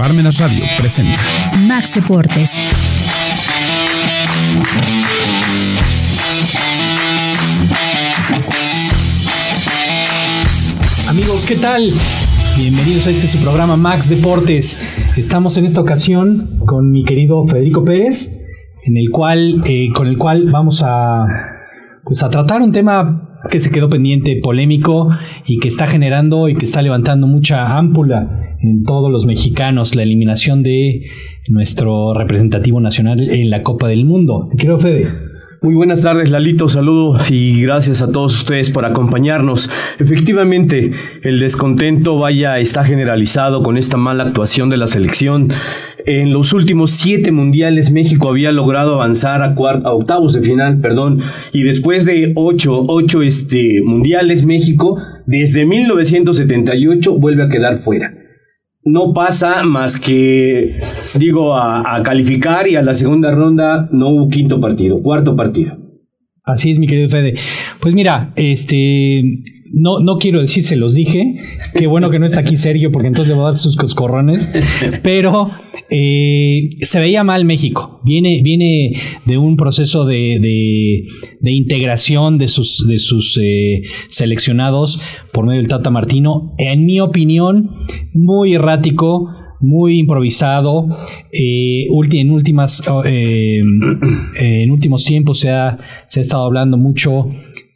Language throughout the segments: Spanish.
Parmenas Radio presenta Max Deportes. Amigos, ¿qué tal? Bienvenidos a este su programa Max Deportes. Estamos en esta ocasión con mi querido Federico Pérez, en el cual, eh, con el cual vamos a, pues a tratar un tema que se quedó pendiente, polémico y que está generando y que está levantando mucha ámpula en todos los mexicanos, la eliminación de nuestro representativo nacional en la Copa del Mundo. Quiero Fede. Muy buenas tardes, Lalito. Saludo y gracias a todos ustedes por acompañarnos. Efectivamente, el descontento vaya está generalizado con esta mala actuación de la selección. En los últimos siete mundiales México había logrado avanzar a, a octavos de final, perdón, y después de ocho, ocho este, mundiales México, desde 1978 vuelve a quedar fuera no pasa más que, digo, a, calificar y a la segunda ronda no hubo quinto partido, cuarto partido. Así es, mi querido Fede. Pues mira, este, no, no quiero decir, se los dije. Qué bueno que no está aquí Sergio, porque entonces le voy a dar sus coscorrones. Pero eh, se veía mal México. Viene, viene de un proceso de, de, integración de sus, de sus eh, seleccionados por medio del Tata Martino. En mi opinión, muy errático muy improvisado. Eh, en, últimas, en últimos tiempos se ha, se ha estado hablando mucho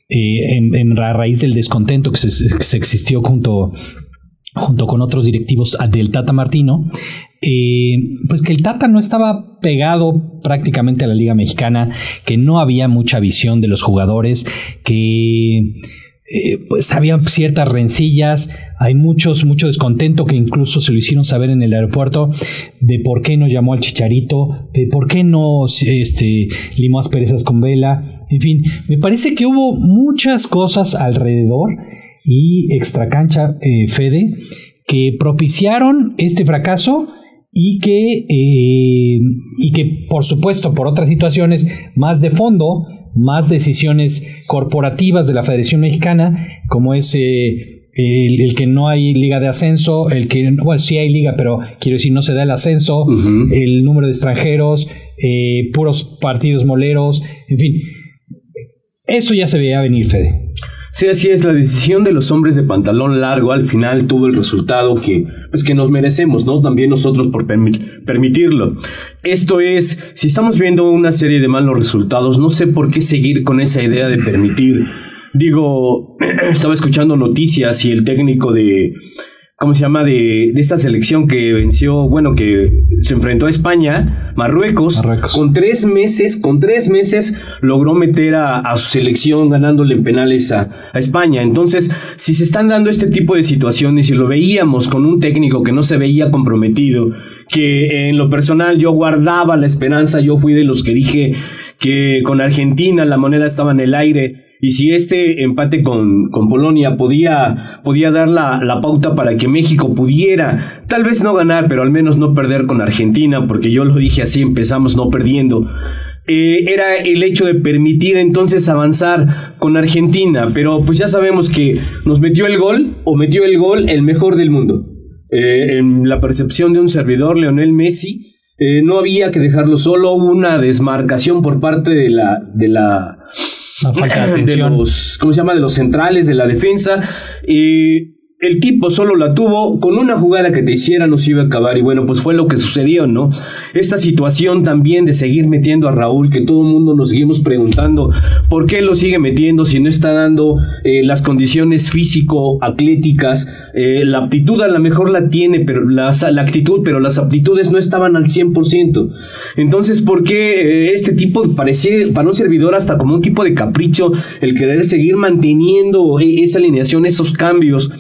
en, a raíz del descontento que se, existió junto, junto con otros directivos del Tata Martino, eh, pues que el Tata no estaba pegado prácticamente a la Liga Mexicana, que no había mucha visión de los jugadores, que eh, pues había ciertas rencillas, hay muchos, mucho descontento que incluso se lo hicieron saber en el aeropuerto de por qué no llamó al Chicharito, de por qué no este, limó asperezas con vela, en fin, me parece que hubo muchas cosas alrededor y extracancha eh, Fede que propiciaron este fracaso y que, eh, y que por supuesto por otras situaciones más de fondo más decisiones corporativas de la Federación Mexicana, como es eh, el, que no hay liga de ascenso, el que, bueno, sí hay liga, pero quiero decir, no se da el ascenso, el número de extranjeros, eh, puros partidos moleros, en fin. Eso ya se veía venir, Fede. Sí, así es, la decisión de los hombres de pantalón largo al final tuvo el resultado que, pues, que nos merecemos, ¿no? También nosotros por permitirlo. Esto es, si estamos viendo una serie de malos resultados, no sé por qué seguir con esa idea de permitir. Digo, estaba escuchando noticias y el técnico de ¿cómo se llama? De, de, esta selección que venció, bueno, que se enfrentó a España, Marruecos, con tres meses, con tres meses logró meter a, su selección ganándole en penales a, a, España. Entonces, si se están dando este tipo de situaciones y lo veíamos con un técnico que no se veía comprometido, que en lo personal yo guardaba la esperanza, yo fui de los que dije que con Argentina la moneda estaba en el aire y si este empate con, con Polonia podía, podía dar la, la, pauta para que México pudiera, tal vez no ganar, pero al menos no perder con Argentina, porque yo lo dije así, empezamos no perdiendo. Eh, era el hecho de permitir entonces avanzar con Argentina, pero pues ya sabemos que nos metió el gol o metió el gol el mejor del mundo. Eh, en la percepción de un servidor, Leonel Messi, eh, no había que dejarlo solo, una desmarcación por parte de la, de la de, los, ¿cómo se llama? De los centrales de la defensa. y el tipo solo la tuvo con una jugada que te hiciera nos iba a acabar y bueno pues fue lo que sucedió no esta situación también de seguir metiendo a Raúl que todo el mundo nos seguimos preguntando por qué lo sigue metiendo si no está dando eh, las condiciones físico atléticas eh, la aptitud a lo mejor la tiene pero la, actitud pero las aptitudes no estaban al 100% entonces por qué eh, este tipo parecía para un servidor hasta como un tipo de capricho el querer seguir manteniendo esa alineación esos cambios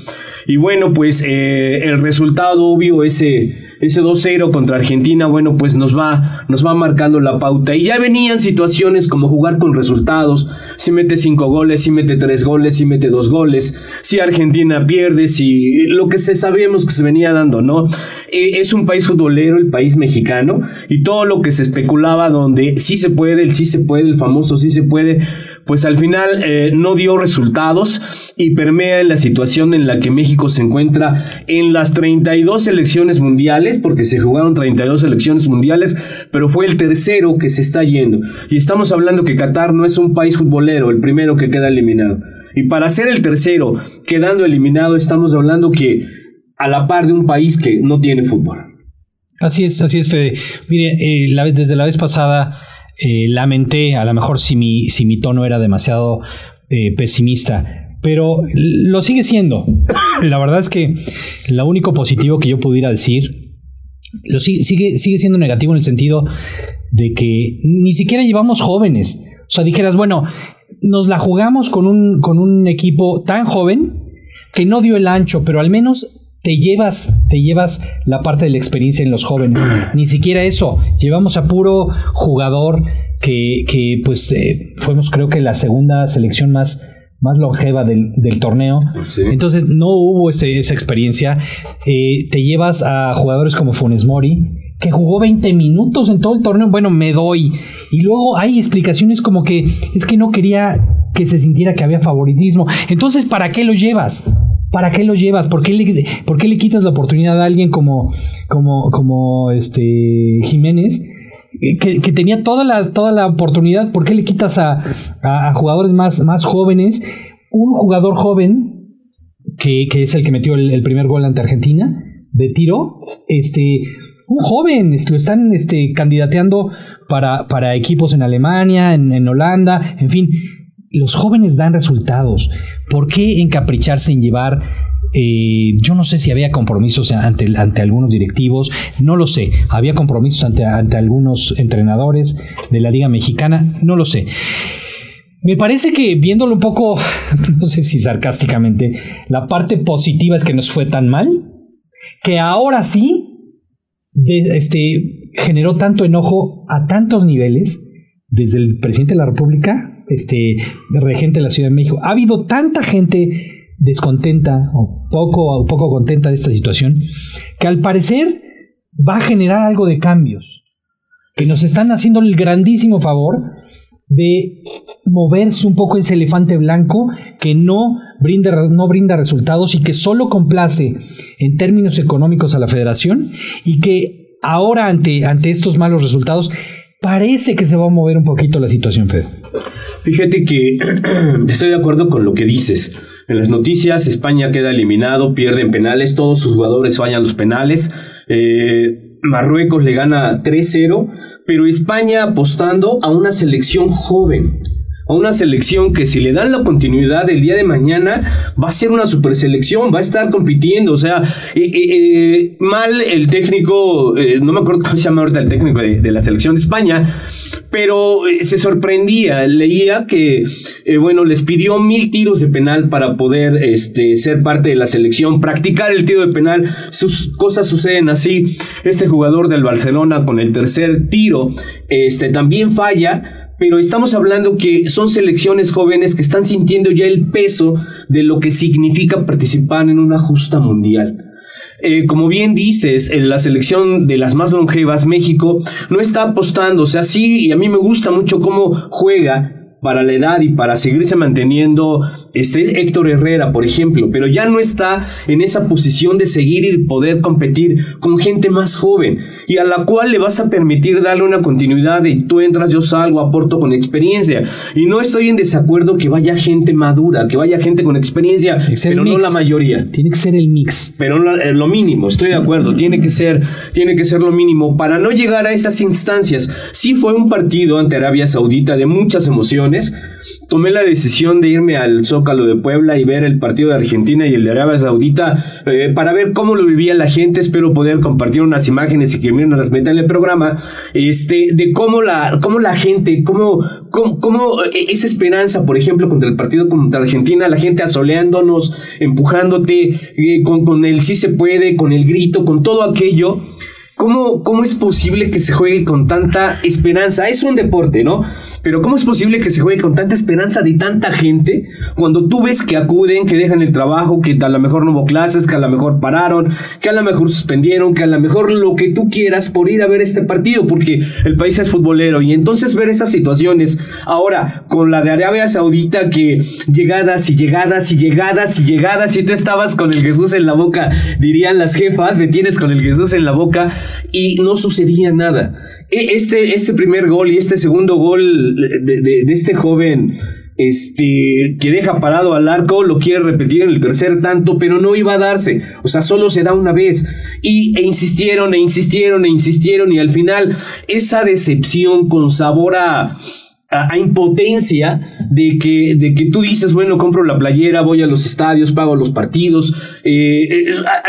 y bueno, pues eh, el resultado obvio, ese, ese 2-0 contra Argentina, bueno, pues nos va, nos va marcando la pauta. Y ya venían situaciones como jugar con resultados. Si mete 5 goles, si mete 3 goles, si mete 2 goles. Si Argentina pierde, si lo que se sabíamos que se venía dando, ¿no? Eh, es un país futbolero, el país mexicano. Y todo lo que se especulaba donde sí se puede, el sí se puede, el famoso sí se puede pues al final eh, no dio resultados y permea en la situación en la que México se encuentra en las 32 selecciones mundiales, porque se jugaron 32 selecciones mundiales, pero fue el tercero que se está yendo. Y estamos hablando que Qatar no es un país futbolero, el primero que queda eliminado. Y para ser el tercero quedando eliminado, estamos hablando que a la par de un país que no tiene fútbol. Así es, así es, Fede. Mire, eh, desde la vez pasada eh, lamenté, a lo mejor si mi, tono era demasiado eh, pesimista, pero lo sigue siendo. La verdad es que lo único positivo que yo pudiera decir, lo sigue, sigue, siendo negativo en el sentido de que ni siquiera llevamos jóvenes. O sea, dijeras, bueno, nos la jugamos con un equipo tan joven que no dio el ancho, pero al menos te llevas, te llevas la parte de la experiencia en los jóvenes. Ni siquiera eso. Llevamos a puro jugador que, que pues eh, fuimos creo que la segunda selección más, más longeva del, torneo. Entonces no hubo ese, esa experiencia. Eh, te llevas a jugadores como Funes Mori, que jugó 20 minutos en todo el torneo. Bueno, me doy. Y luego hay explicaciones como que es que no quería que se sintiera que había favoritismo. Entonces, ¿para qué lo llevas? ¿Para qué lo llevas? ¿Por qué le, por qué le quitas la oportunidad a alguien como, como, como este Jiménez? Que, tenía toda la, toda la oportunidad, ¿por qué le quitas a, jugadores más, más jóvenes? Un jugador joven, que, es el que metió el, primer gol ante Argentina, de tiro, este, un joven, lo están este, candidateando para, para equipos en Alemania, en, en Holanda, en fin, los jóvenes dan resultados. ¿Por qué encapricharse en llevar eh, yo no sé si había compromisos ante, algunos directivos, no lo sé. Había compromisos ante, ante, algunos entrenadores de la Liga Mexicana, no lo sé. Me parece que viéndolo un poco, no sé si sarcásticamente, la parte positiva es que nos fue tan mal que ahora sí este, generó tanto enojo a tantos niveles, desde el presidente de la República este, regente de la Ciudad de México. Ha habido tanta gente descontenta o poco, o poco contenta de esta situación que al parecer va a generar algo de cambios que nos están haciendo el grandísimo favor de moverse un poco ese elefante blanco que no brinda, no brinda resultados y que solo complace en términos económicos a la federación y que ahora ante, ante estos malos resultados parece que se va a mover un poquito la situación, Fede. Fíjate que estoy de acuerdo con lo que dices. En las noticias, España queda eliminado, pierden penales, todos sus jugadores fallan los penales. Eh, Marruecos le gana 3-0, pero España apostando a una selección joven a una selección que si le dan la continuidad el día de mañana va a ser una super selección, va a estar compitiendo, o sea, eh, eh, eh, mal el técnico, no me acuerdo cómo se llama ahorita el técnico de, la selección de España, pero se sorprendía, leía que, bueno, les pidió mil tiros de penal para poder este, ser parte de la selección, practicar el tiro de penal, sus cosas suceden así, este jugador del Barcelona con el tercer tiro, este, también falla, pero estamos hablando que son selecciones jóvenes que están sintiendo ya el peso de lo que significa participar en una justa mundial. Eh, como bien dices, en la selección de las más longevas, México no está apostando, o sea, sí, y a mí me gusta mucho cómo juega, para la edad y para seguirse manteniendo este Héctor Herrera, por ejemplo, pero ya no está en esa posición de seguir y poder competir con gente más joven y a la cual le vas a permitir darle una continuidad de tú entras, yo salgo, aporto con experiencia. Y no estoy en desacuerdo que vaya gente madura, que vaya gente con experiencia, pero no la mayoría. Tiene que ser el mix. Pero eh, lo mínimo, estoy de acuerdo, tiene que ser tiene que ser lo mínimo para no llegar a esas instancias. Sí fue un partido ante Arabia Saudita de muchas emociones tomé la decisión de irme al Zócalo de Puebla y ver el partido de Argentina y el de Arabia Saudita eh, para ver cómo lo vivía la gente. Espero poder compartir unas imágenes y que me las metan en el programa. Este, de cómo la, cómo la gente, cómo, cómo, eh, esa esperanza, por ejemplo, contra el partido contra Argentina, la gente asoleándonos, empujándote, eh, con, con el sí se puede, con el grito, con todo aquello ¿cómo, ¿cómo es posible que se juegue con tanta esperanza? Es un deporte, ¿no? Pero ¿cómo es posible que se juegue con tanta esperanza de tanta gente cuando tú ves que acuden, que dejan el trabajo, que a lo mejor no hubo clases, que a lo mejor pararon, que a lo mejor suspendieron, que a lo mejor lo que tú quieras por ir a ver este partido, porque el país es futbolero. Y entonces ver esas situaciones ahora con la de Arabia Saudita que llegadas y llegadas y llegadas y llegadas y tú estabas con el Jesús en la boca, dirían las jefas, me tienes con el Jesús en la boca y no sucedía nada. E, este, este primer gol y este segundo gol de, este joven este, que deja parado al arco, lo quiere repetir en el tercer tanto, pero no iba a darse. O sea, solo se da una vez. Y e insistieron, e insistieron, e insistieron, y al final esa decepción con sabor a, a, impotencia de que, de que tú dices, bueno, compro la playera, voy a los estadios, pago los partidos. Eh,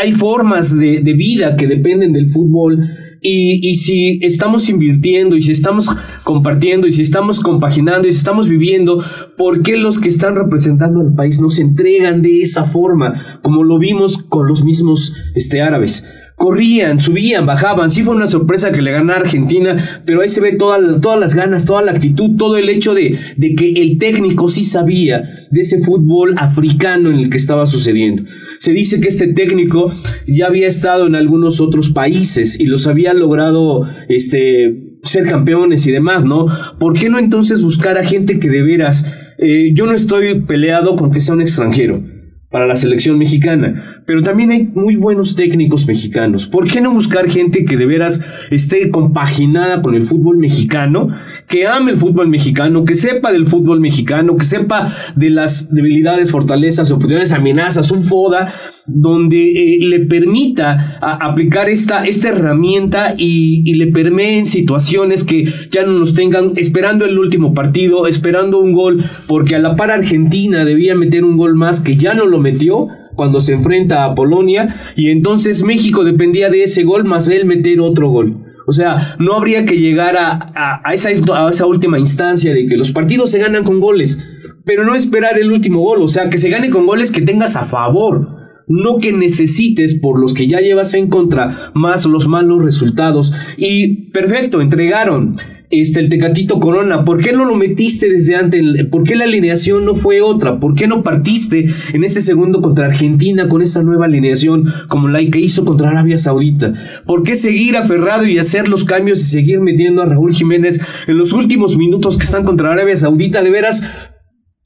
hay formas de, de vida que dependen del fútbol y, si estamos invirtiendo y si estamos compartiendo y si estamos compaginando y si estamos viviendo, ¿por qué los que están representando al país no se entregan de esa forma, como lo vimos con los mismos este, árabes? Corrían, subían, bajaban. Sí fue una sorpresa que le ganara Argentina, pero ahí se ve toda, todas las ganas, toda la actitud, todo el hecho de, de que el técnico sí sabía de ese fútbol africano en el que estaba sucediendo. Se dice que este técnico ya había estado en algunos otros países y los había logrado este, ser campeones y demás, ¿no? ¿Por qué no entonces buscar a gente que de veras... Eh, yo no estoy peleado con que sea un extranjero para la selección mexicana, pero también hay muy buenos técnicos mexicanos. ¿Por qué no buscar gente que de veras esté compaginada con el fútbol mexicano, que ame el fútbol mexicano, que sepa del fútbol mexicano, que sepa de las debilidades, fortalezas, oportunidades, amenazas, un FODA, donde eh, le permita aplicar esta, esta herramienta y, y le permeen situaciones que ya no nos tengan esperando el último partido, esperando un gol, porque a la par Argentina debía meter un gol más que ya no lo metió cuando se enfrenta a Polonia y entonces México dependía de ese gol más él meter otro gol. O sea, no habría que llegar a, a, esa, a esa última instancia de que los partidos se ganan con goles, pero no esperar el último gol, o sea, que se gane con goles que tengas a favor no que necesites por los que ya llevas en contra más los malos resultados. Y perfecto, entregaron este, el Tecatito Corona, ¿por qué no lo metiste desde antes? ¿Por qué la alineación no fue otra? ¿Por qué no partiste en ese segundo contra Argentina con esa nueva alineación como la que hizo contra Arabia Saudita? ¿Por qué seguir aferrado y hacer los cambios y seguir metiendo a Raúl Jiménez en los últimos minutos que están contra Arabia Saudita? De veras,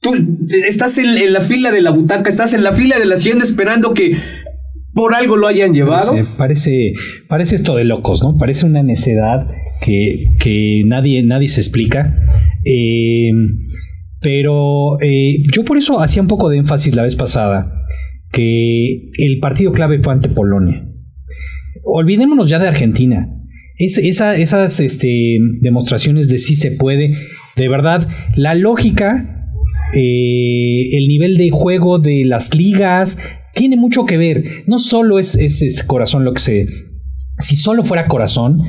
tú estás en, la fila de la butaca, estás en la fila de la hacienda esperando que por algo lo hayan llevado. Parece, parece esto de locos, ¿no? Parece una necedad que, nadie, nadie se explica. Eh, pero eh, yo por eso hacía un poco de énfasis la vez pasada que el partido clave fue ante Polonia. Olvidémonos ya de Argentina. esas este, demostraciones de sí se puede, de verdad, la lógica, eh, el nivel de juego de las ligas, tiene mucho que ver. No solo es, es, corazón lo que se... Si solo fuera corazón,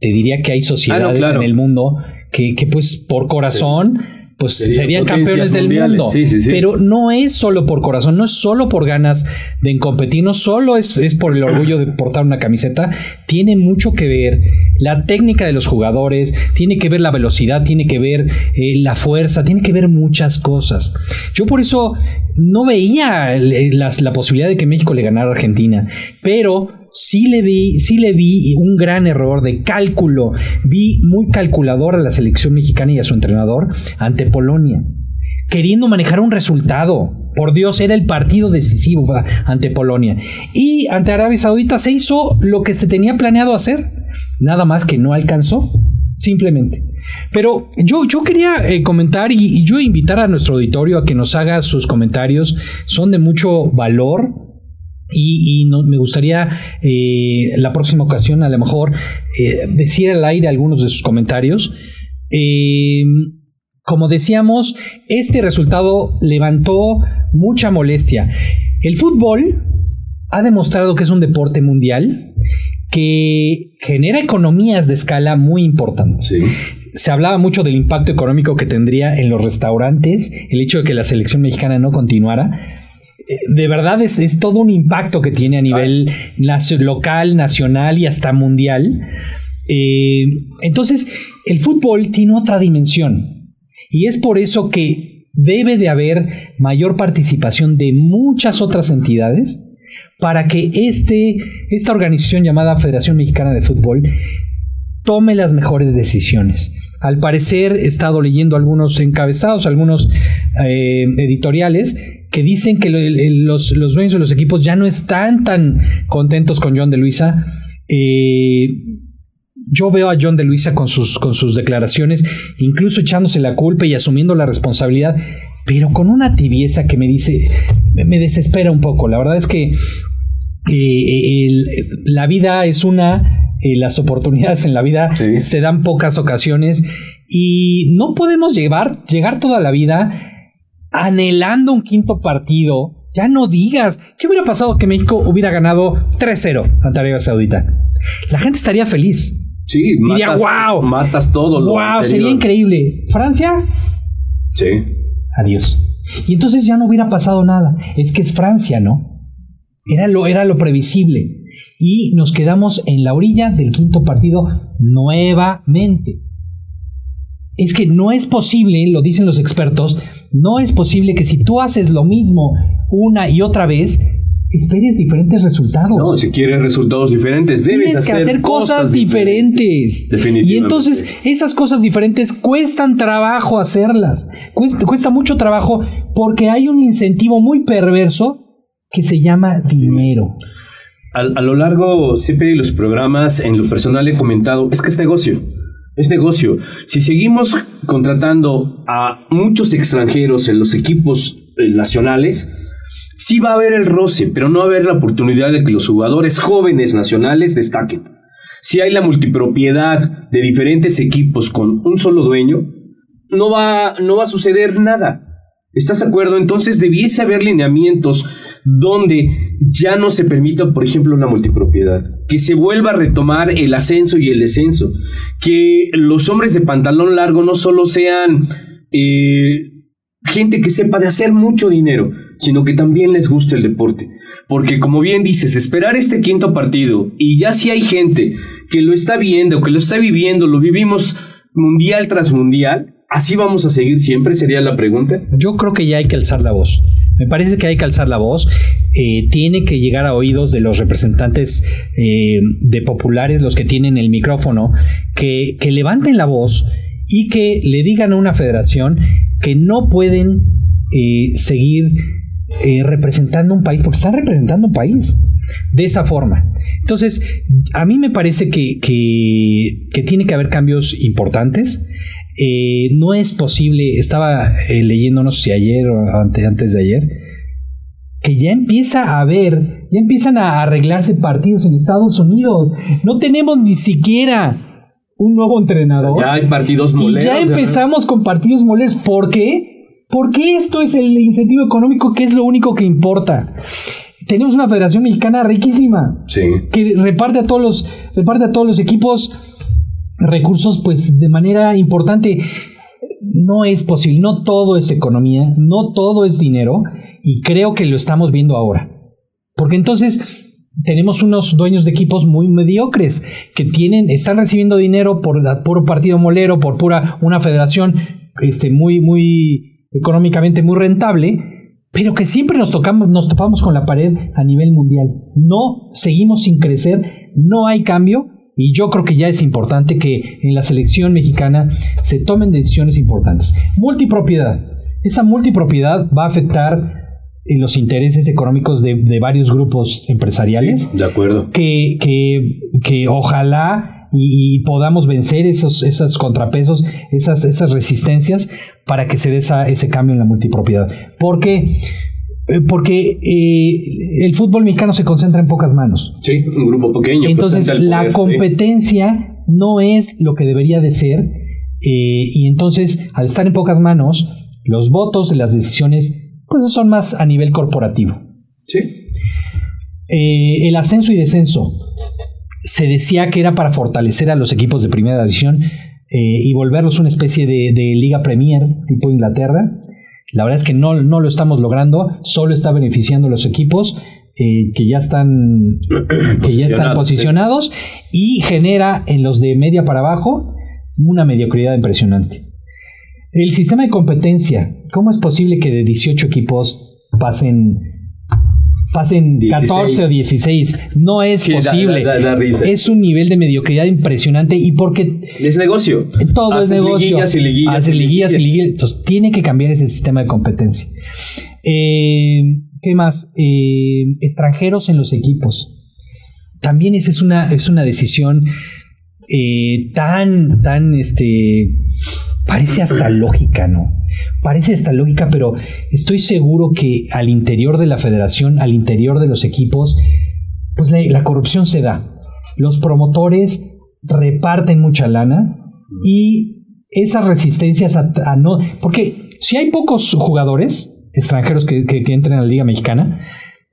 te diría que hay sociedades ah, en el mundo que, que pues por corazón pues serían campeones del mundo. Pero no es solo por corazón, no es solo por ganas de competir, no solo es, es, por el orgullo de portar una camiseta, tiene mucho que ver la técnica de los jugadores, tiene que ver la velocidad, tiene que ver eh, la fuerza, tiene que ver muchas cosas. Yo por eso no veía la posibilidad de que México le ganara a Argentina, pero sí le vi, sí le vi un gran error de cálculo. Vi muy calculador a la selección mexicana y a su entrenador ante Polonia, queriendo manejar un resultado. Por Dios, era el partido decisivo ante Polonia. Y ante Arabia Saudita se hizo lo que se tenía planeado hacer. Nada más que no alcanzó, simplemente. Pero yo, yo quería eh, comentar y, y, yo invitar a nuestro auditorio a que nos haga sus comentarios. Son de mucho valor y, me gustaría eh, la próxima ocasión a lo mejor eh, decir al aire algunos de sus comentarios. Eh, como decíamos, este resultado levantó mucha molestia. El fútbol ha demostrado que es un deporte mundial que genera economías de escala muy importantes. Se hablaba mucho del impacto económico que tendría en los restaurantes el hecho de que la selección mexicana no continuara de verdad es, es, todo un impacto que tiene a nivel local, nacional y hasta mundial. Eh, entonces, el fútbol tiene otra dimensión y es por eso que debe de haber mayor participación de muchas otras entidades para que este, esta organización llamada Federación Mexicana de Fútbol tome las mejores decisiones. Al parecer he estado leyendo algunos encabezados, algunos eh, editoriales que dicen que los, dueños de los equipos ya no están tan contentos con John de Luisa. Eh, yo veo a John de Luisa con sus, con sus declaraciones, incluso echándose la culpa y asumiendo la responsabilidad, pero con una tibieza que me dice, me desespera un poco. La verdad es que eh, la vida es una, las oportunidades en la vida se dan pocas ocasiones y no podemos llevar, llegar toda la vida anhelando un quinto partido. Ya no digas, ¿qué hubiera pasado que México hubiera ganado 3-0 ante Arabia Saudita? La gente estaría feliz. Sí, diría, matas, wow. Matas todo. Lo wow, sería increíble. ¿Francia? Sí. Adiós. Y entonces ya no hubiera pasado nada. Es que es Francia, ¿no? Era lo, era lo previsible. Y nos quedamos en la orilla del quinto partido nuevamente es que no es posible, lo dicen los expertos, no es posible que si tú haces lo mismo una y otra vez, esperes diferentes resultados. No, si quieres resultados diferentes, debes Tienes hacer, que hacer cosas, diferentes. Definitivamente. Y entonces esas cosas diferentes cuestan trabajo hacerlas. Cuesta, cuesta mucho trabajo porque hay un incentivo muy perverso que se llama dinero. A, lo largo siempre de los programas, en lo personal he comentado, es que es negocio. Es negocio. Si seguimos contratando a muchos extranjeros en los equipos eh, nacionales, sí va a haber el roce, pero no va a haber la oportunidad de que los jugadores jóvenes nacionales destaquen. Si hay la multipropiedad de diferentes equipos con un solo dueño, no va, no va a suceder nada. ¿Estás de acuerdo? Entonces debiese haber lineamientos donde ya no se permita, por ejemplo, una multipropiedad, que se vuelva a retomar el ascenso y el descenso, que los hombres de pantalón largo no solo sean eh, gente que sepa de hacer mucho dinero, sino que también les guste el deporte. Porque como bien dices, esperar este quinto partido y ya si hay gente que lo está viendo, que lo está viviendo, lo vivimos mundial tras mundial, ¿Así vamos a seguir siempre? Sería la pregunta. Yo creo que ya hay que alzar la voz. Me parece que hay que alzar la voz. Eh, tiene que llegar a oídos de los representantes eh, de populares, los que tienen el micrófono, que, que levanten la voz y que le digan a una federación que no pueden eh, seguir representando un país, porque están representando un país de esa forma. Entonces, a mí me parece que, que, que tiene que haber cambios importantes. Eh, no es posible, estaba eh, leyendo, no sé si ayer o antes, de ayer, que ya empieza a haber, ya empiezan a arreglarse partidos en Estados Unidos. No tenemos ni siquiera un nuevo entrenador. ya hay partidos moleros. Y ya empezamos con partidos moleros. ¿Por qué? Porque esto es el incentivo económico que es lo único que importa. Tenemos una Federación Mexicana riquísima. Que reparte a todos los, reparte a todos los equipos recursos pues de manera importante. No es posible, no todo es economía, no todo es dinero y creo que lo estamos viendo ahora. Porque entonces tenemos unos dueños de equipos muy mediocres que tienen, están recibiendo dinero por puro partido molero, por pura una federación este, muy, muy económicamente muy rentable, pero que siempre nos tocamos, nos topamos con la pared a nivel mundial. No seguimos sin crecer, no hay cambio y yo creo que ya es importante que en la selección mexicana se tomen decisiones importantes. Multipropiedad. Esa multipropiedad va a afectar en los intereses económicos de, varios grupos empresariales. de acuerdo. Que, que, ojalá y, podamos vencer esos, esos contrapesos, esas, esas resistencias para que se dé ese cambio en la multipropiedad. Porque eh, porque eh, el fútbol mexicano se concentra en pocas manos. Sí, un grupo pequeño. Entonces la competencia no es lo que debería de ser eh, y entonces al estar en pocas manos, los votos, las decisiones, pues son más a nivel corporativo. Sí. el ascenso y descenso se decía que era para fortalecer a los equipos de primera división y volverlos una especie de, de Liga Premier tipo Inglaterra La verdad es que no, no lo estamos logrando, solo está beneficiando a los equipos eh, que ya están que ya están posicionados y genera en los de media para abajo una mediocridad impresionante. El sistema de competencia, ¿cómo es posible que de 18 equipos pasen pasen 14 o 16. No es posible. es un nivel de mediocridad impresionante y porque... Es negocio. Todo es negocio. Liguillas y liguillas. Hace liguillas y liguillas. Entonces tiene que cambiar ese sistema de competencia. Eh, ¿Qué más? Eh, extranjeros en los equipos. También esa es una, es una decisión eh, tan, tan, este, parece hasta lógica, ¿no? Parece hasta lógica, pero estoy seguro que al interior de la federación, al interior de los equipos, pues la, corrupción se da. Los promotores reparten mucha lana y esas resistencias a, no... Porque si hay pocos jugadores extranjeros que, que, entren a la Liga Mexicana,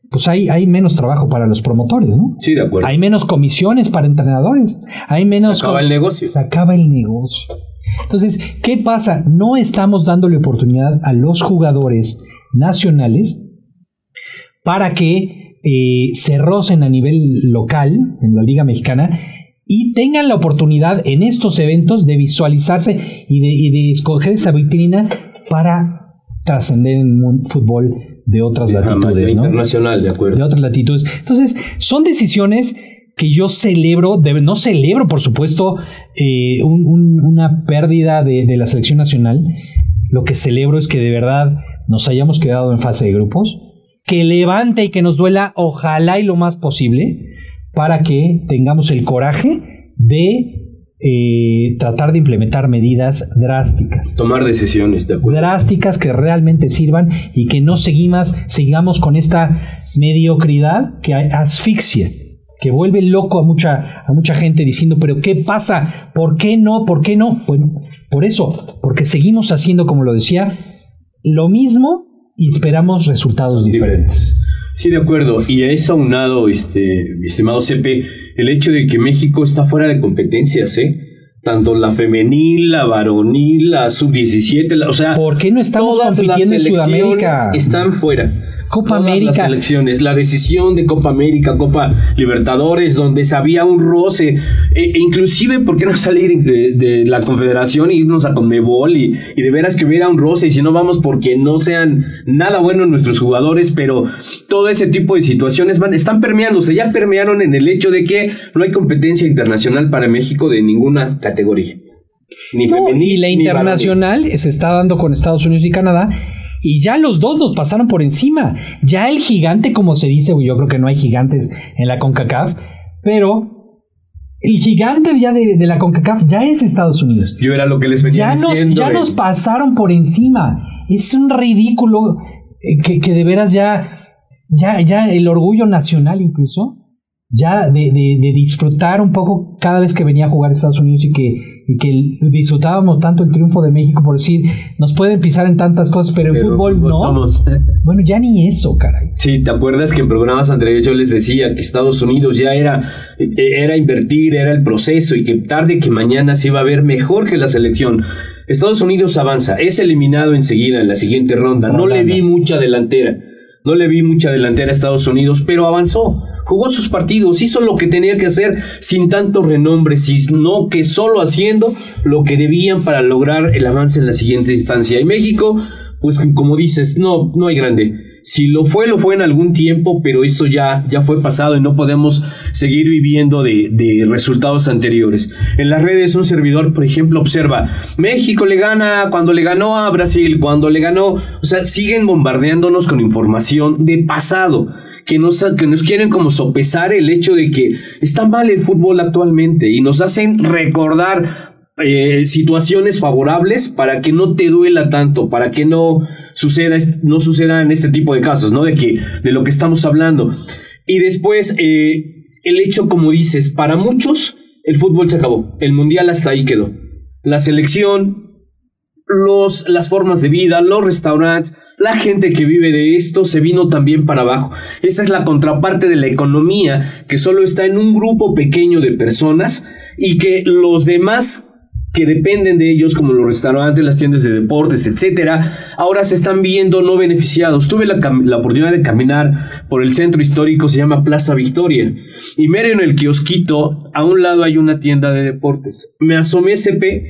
pues hay, hay menos trabajo para los promotores, ¿no? Sí, de acuerdo. Hay menos comisiones para entrenadores. Hay menos. Se acaba el negocio. Se acaba el negocio. Entonces, ¿qué pasa? No estamos dándole oportunidad a los jugadores nacionales para que eh, se rocen a nivel local en la Liga Mexicana y tengan la oportunidad en estos eventos de visualizarse y de, escoger esa vitrina para trascender en un fútbol de otras latitudes. ¿no? Internacional, de acuerdo. De otras latitudes. Entonces, son decisiones que yo celebro, no celebro por supuesto eh, una pérdida de, la selección nacional, lo que celebro es que de verdad nos hayamos quedado en fase de grupos, que levante y que nos duela ojalá y lo más posible para que tengamos el coraje de eh, tratar de implementar medidas drásticas. Tomar decisiones, de acuerdo. Drásticas que realmente sirvan y que no seguimos, sigamos con esta mediocridad que asfixia que vuelve loco a mucha, a mucha gente diciendo, pero ¿qué pasa? ¿Por qué no? ¿Por qué no? Bueno, por eso, porque seguimos haciendo, como lo decía, lo mismo y esperamos resultados diferentes. Sí, de acuerdo. Y a eso aunado, este, mi estimado CP, el hecho de que México está fuera de competencias, ¿eh? Tanto la femenil, la varonil, la sub-17, o sea... ¿Por qué no estamos compitiendo en Sudamérica? Están fuera. Copa América. Las elecciones, la decisión de Copa América, Copa Libertadores, donde sabía un roce, e, e inclusive, ¿por qué no salir de, la Confederación e irnos a Conmebol y, y, de veras que hubiera un roce? Y si no vamos porque no sean nada buenos nuestros jugadores, pero todo ese tipo de situaciones van, están permeándose, ya permearon en el hecho de que no hay competencia internacional para México de ninguna categoría. Ni y la internacional se está dando con Estados Unidos y Canadá y ya los dos los pasaron por encima. Ya el gigante, como se dice, yo creo que no hay gigantes en la CONCACAF, pero el gigante ya de, la CONCACAF ya es Estados Unidos. Yo era lo que les venía ya diciendo. Nos, ya nos pasaron por encima. Es un ridículo eh, que, que de veras ya, ya, ya el orgullo nacional incluso ya de, de, disfrutar un poco cada vez que venía a jugar a Estados Unidos y que, y que disfrutábamos tanto el triunfo de México por decir, nos pueden pisar en tantas cosas, pero, en fútbol no. Bueno, ya ni eso, caray. Sí, ¿te acuerdas que en programas anteriores yo les decía que Estados Unidos ya era, era invertir, era el proceso y que tarde que mañana se iba a ver mejor que la selección? Estados Unidos avanza, es eliminado enseguida en la siguiente ronda, no le vi mucha delantera. No le vi mucha delantera a Estados Unidos, pero avanzó jugó sus partidos, hizo lo que tenía que hacer sin tanto renombre, sino que solo haciendo lo que debían para lograr el avance en la siguiente instancia. Y México, pues como dices, no, no hay grande. Si lo fue, lo fue en algún tiempo, pero eso ya, ya fue pasado y no podemos seguir viviendo de, de, resultados anteriores. En las redes un servidor, por ejemplo, observa, México le gana cuando le ganó a Brasil, cuando le ganó, o sea, siguen bombardeándonos con información de pasado que nos, que nos quieren como sopesar el hecho de que está mal el fútbol actualmente y nos hacen recordar eh, situaciones favorables para que no te duela tanto, para que no suceda, no sucedan este tipo de casos, ¿no? De que, de lo que estamos hablando. Y después, eh, el hecho, como dices, para muchos, el fútbol se acabó. El mundial hasta ahí quedó. La selección, los, las formas de vida, los restaurantes, la gente que vive de esto se vino también para abajo. Esa es la contraparte de la economía que solo está en un grupo pequeño de personas y que los demás que dependen de ellos, como los restaurantes, las tiendas de deportes, etcétera, ahora se están viendo no beneficiados. Tuve la, oportunidad de caminar por el centro histórico, se llama Plaza Victoria, y miren en el kiosquito, a un lado hay una tienda de deportes. Me asomé CP,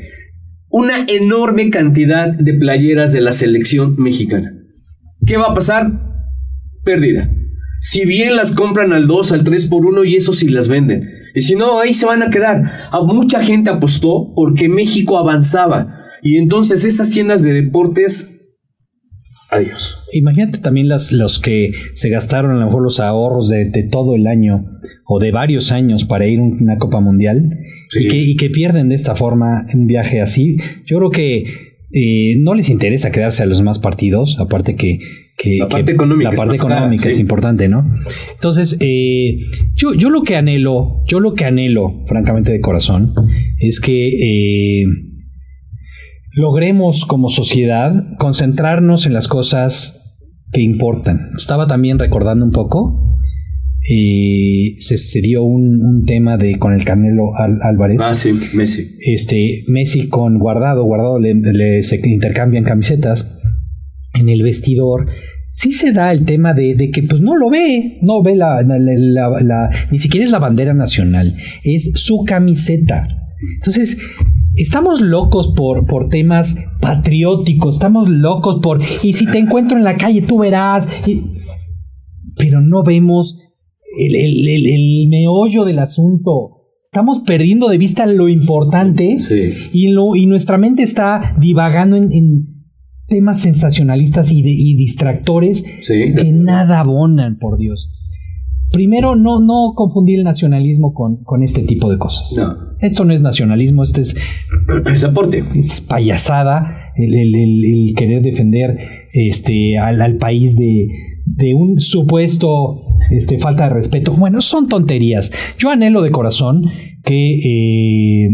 una enorme cantidad de playeras de la selección mexicana. ¿Qué va a pasar? Pérdida. Si bien las compran al 2, al 3 por 1 y eso sí las venden. Y si no, ahí se van a quedar. A mucha gente apostó porque México avanzaba. Y entonces estas tiendas de deportes Adiós. Imagínate también las, los que se gastaron a lo mejor los ahorros de, todo el año o de varios años para ir a una Copa Mundial y, que, pierden de esta forma un viaje así. Yo creo que eh, no les interesa quedarse a los demás partidos, aparte que la parte económica, la parte económica es importante, ¿no? Entonces, eh, yo, yo lo que anhelo, yo lo que anhelo, francamente de corazón, es que eh, logremos como sociedad concentrarnos en las cosas que importan. Estaba también recordando un poco. Eh, se, dio un, tema de con el Canelo Álvarez. Ah, sí, Messi. Este, Messi con Guardado, Guardado le, se intercambian camisetas en el vestidor sí se da el tema de, que pues no lo ve, no ve la, ni siquiera es la bandera nacional, es su camiseta. Entonces, estamos locos por, por temas patrióticos, estamos locos por, y si te encuentro en la calle tú verás, pero no vemos el, meollo del asunto. Estamos perdiendo de vista lo importante y, lo, y nuestra mente está divagando en temas sensacionalistas y, distractores que nada abonan, por Dios. Primero, no, no confundir el nacionalismo con, con este tipo de cosas. Esto no es nacionalismo, esto es, es aporte. Es payasada el, querer defender este, al, país de, de, un supuesto este, falta de respeto. Bueno, son tonterías. Yo anhelo de corazón que eh,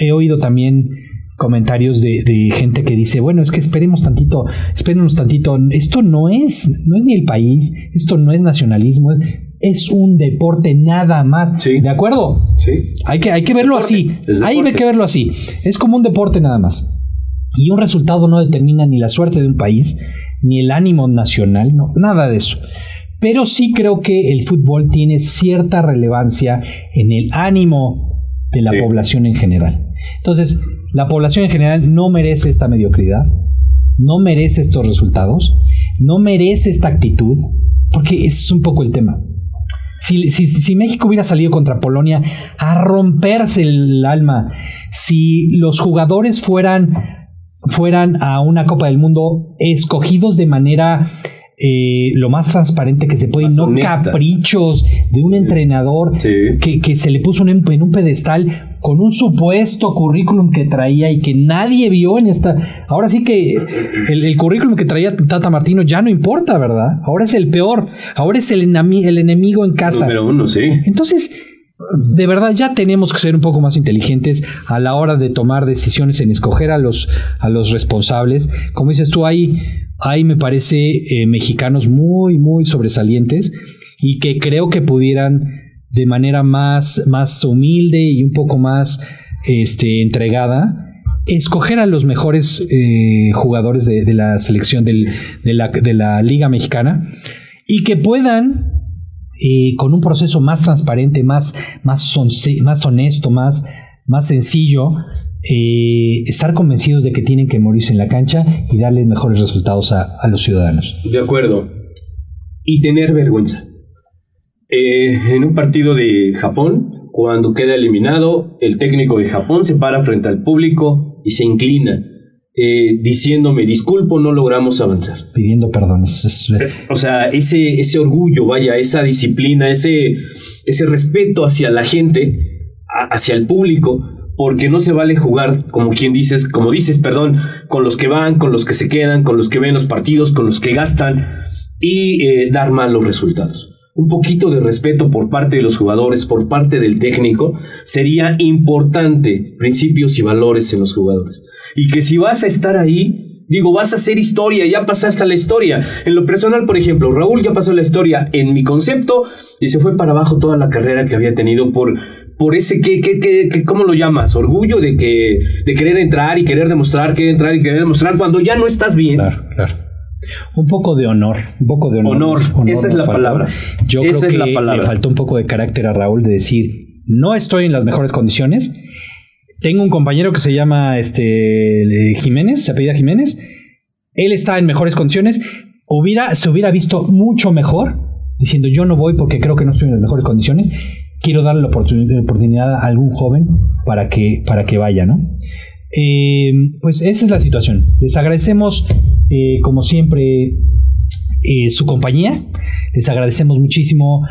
he oído también comentarios de, gente que dice, bueno, es que esperemos tantito, espérenos tantito, esto no es, no es ni el país, esto no es nacionalismo, es un deporte nada más. ¿De acuerdo? Sí. Hay que, hay que verlo así. Hay que verlo así. Es como un deporte nada más. Y un resultado no determina ni la suerte de un país, ni el ánimo nacional, no, nada de eso. Pero sí creo que el fútbol tiene cierta relevancia en el ánimo de la población en general. Entonces, la población en general no merece esta mediocridad, no merece estos resultados, no merece esta actitud, porque es un poco el tema. Si, México hubiera salido contra Polonia a romperse el alma, si los jugadores fueran, fueran a una Copa del Mundo escogidos de manera eh, lo más transparente que se puede, no caprichos de un entrenador que, se le puso en, en un pedestal con un supuesto currículum que traía y que nadie vio en esta. Ahora sí que el, currículum que traía Tata Martino ya no importa, ¿verdad? Ahora es el peor, ahora es el, el enemigo en casa. Número uno, sí. Entonces, de verdad ya tenemos que ser un poco más inteligentes a la hora de tomar decisiones en escoger a los, a los responsables. Como dices tú, hay me parece, eh, mexicanos muy, muy sobresalientes y que creo que pudieran de manera más, más humilde y un poco más este, entregada escoger a los mejores eh, jugadores de, la selección de, la, Liga Mexicana y que puedan, eh, con un proceso más transparente, más, más, más honesto, más, más sencillo, eh, estar convencidos de que tienen que morirse en la cancha y darle mejores resultados a, los ciudadanos. De acuerdo. Y tener vergüenza. Eh, en un partido de Japón, cuando queda eliminado, el técnico de Japón se para frente al público y se inclina, eh, diciéndome, disculpo, no logramos avanzar. Pidiendo perdones. O sea, ese, ese orgullo, vaya, esa disciplina, ese, ese respeto hacia la gente, hacia el público, porque no se vale jugar como quien dices, como dices, perdón, con los que van, con los que se quedan, con los que ven los partidos, con los que gastan y eh, dar malos resultados. Un poquito de respeto por parte de los jugadores, por parte del técnico, sería importante, principios y valores en los jugadores. Y que si vas a estar ahí, digo, vas a hacer historia, ya pasaste la historia. En lo personal, por ejemplo, Raúl ya pasó la historia en mi concepto y se fue para abajo toda la carrera que había tenido por por ese, ¿qué, qué, qué, cómo lo llamas? Orgullo de, que, de querer entrar y querer demostrar, querer entrar y querer demostrar cuando ya no estás bien. Claro, claro. Un poco de honor, un poco de honor. Honor, esa es la palabra. Yo creo que le faltó un poco de carácter a Raúl de decir, no estoy en las mejores condiciones. Tengo un compañero que se llama este Jiménez, se apellida Jiménez. Él está en mejores condiciones. Hubiera, se hubiera visto mucho mejor diciendo yo no voy porque creo que no estoy en las mejores condiciones. Quiero darle la oportunidad, a algún joven para que, para que vaya, ¿no? Eh, pues esa es la situación. Les agradecemos, eh, como siempre, eh, su compañía. Les agradecemos muchísimo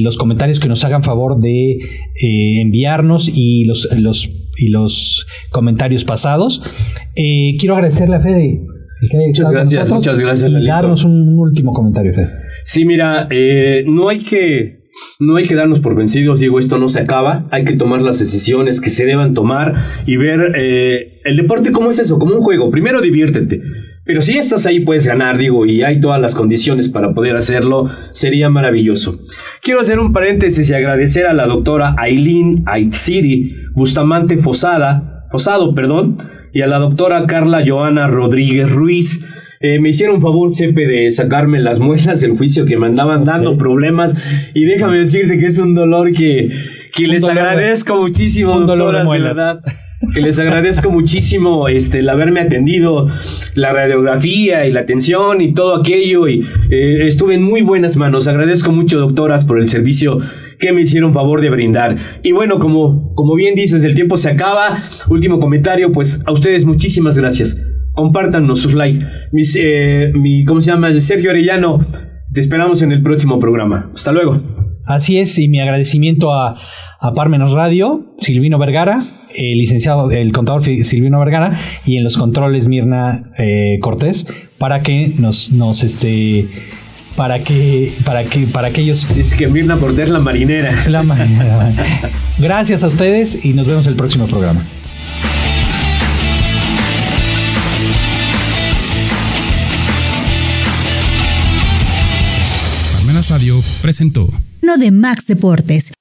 los comentarios que nos hagan favor de enviarnos y los, los, y los comentarios pasados. quiero agradecerle a Fede. muchas gracias, muchas gracias. Y darnos un, último comentario, Fede. Sí, mira, no hay que no hay que darnos por vencidos, digo, esto no se acaba, hay que tomar las decisiones que se deban tomar y ver eh, el deporte como es eso, como un juego. Primero diviértete, pero si estás ahí puedes ganar, digo, y hay todas las condiciones para poder hacerlo, sería maravilloso. Quiero hacer un paréntesis y agradecer a la doctora Aileen Aitziri Bustamante Fosada, Fosado, perdón, y a la doctora Carla Joana Rodríguez Ruiz, eh, me hicieron favor, Cepe, de sacarme las muelas del juicio que me andaban dando problemas. Y déjame decirte que es un dolor que, que les agradezco muchísimo, un dolor de muelas. verdad. Que les agradezco muchísimo este, el haberme atendido, la radiografía y la atención y todo aquello. Y eh, estuve en muy buenas manos. Agradezco mucho, doctoras, por el servicio que me hicieron favor de brindar. Y bueno, como, como bien dices, el tiempo se acaba. Último comentario, pues a ustedes muchísimas gracias compártanos sus likes. Eh, mi, ¿Cómo se llama? Sergio Arellano. Te esperamos en el próximo programa. Hasta luego. Así es, y mi agradecimiento a, a Parmenos Radio, Silvino Vergara, el licenciado, el contador Silvino Vergara, y en los controles Mirna eh, Cortés, para que nos, nos este para que para que para que ellos dice que Mirna Cortés la marinera. La marinera. Gracias a ustedes y nos vemos el próximo programa. Radio presentó. No de Max Deportes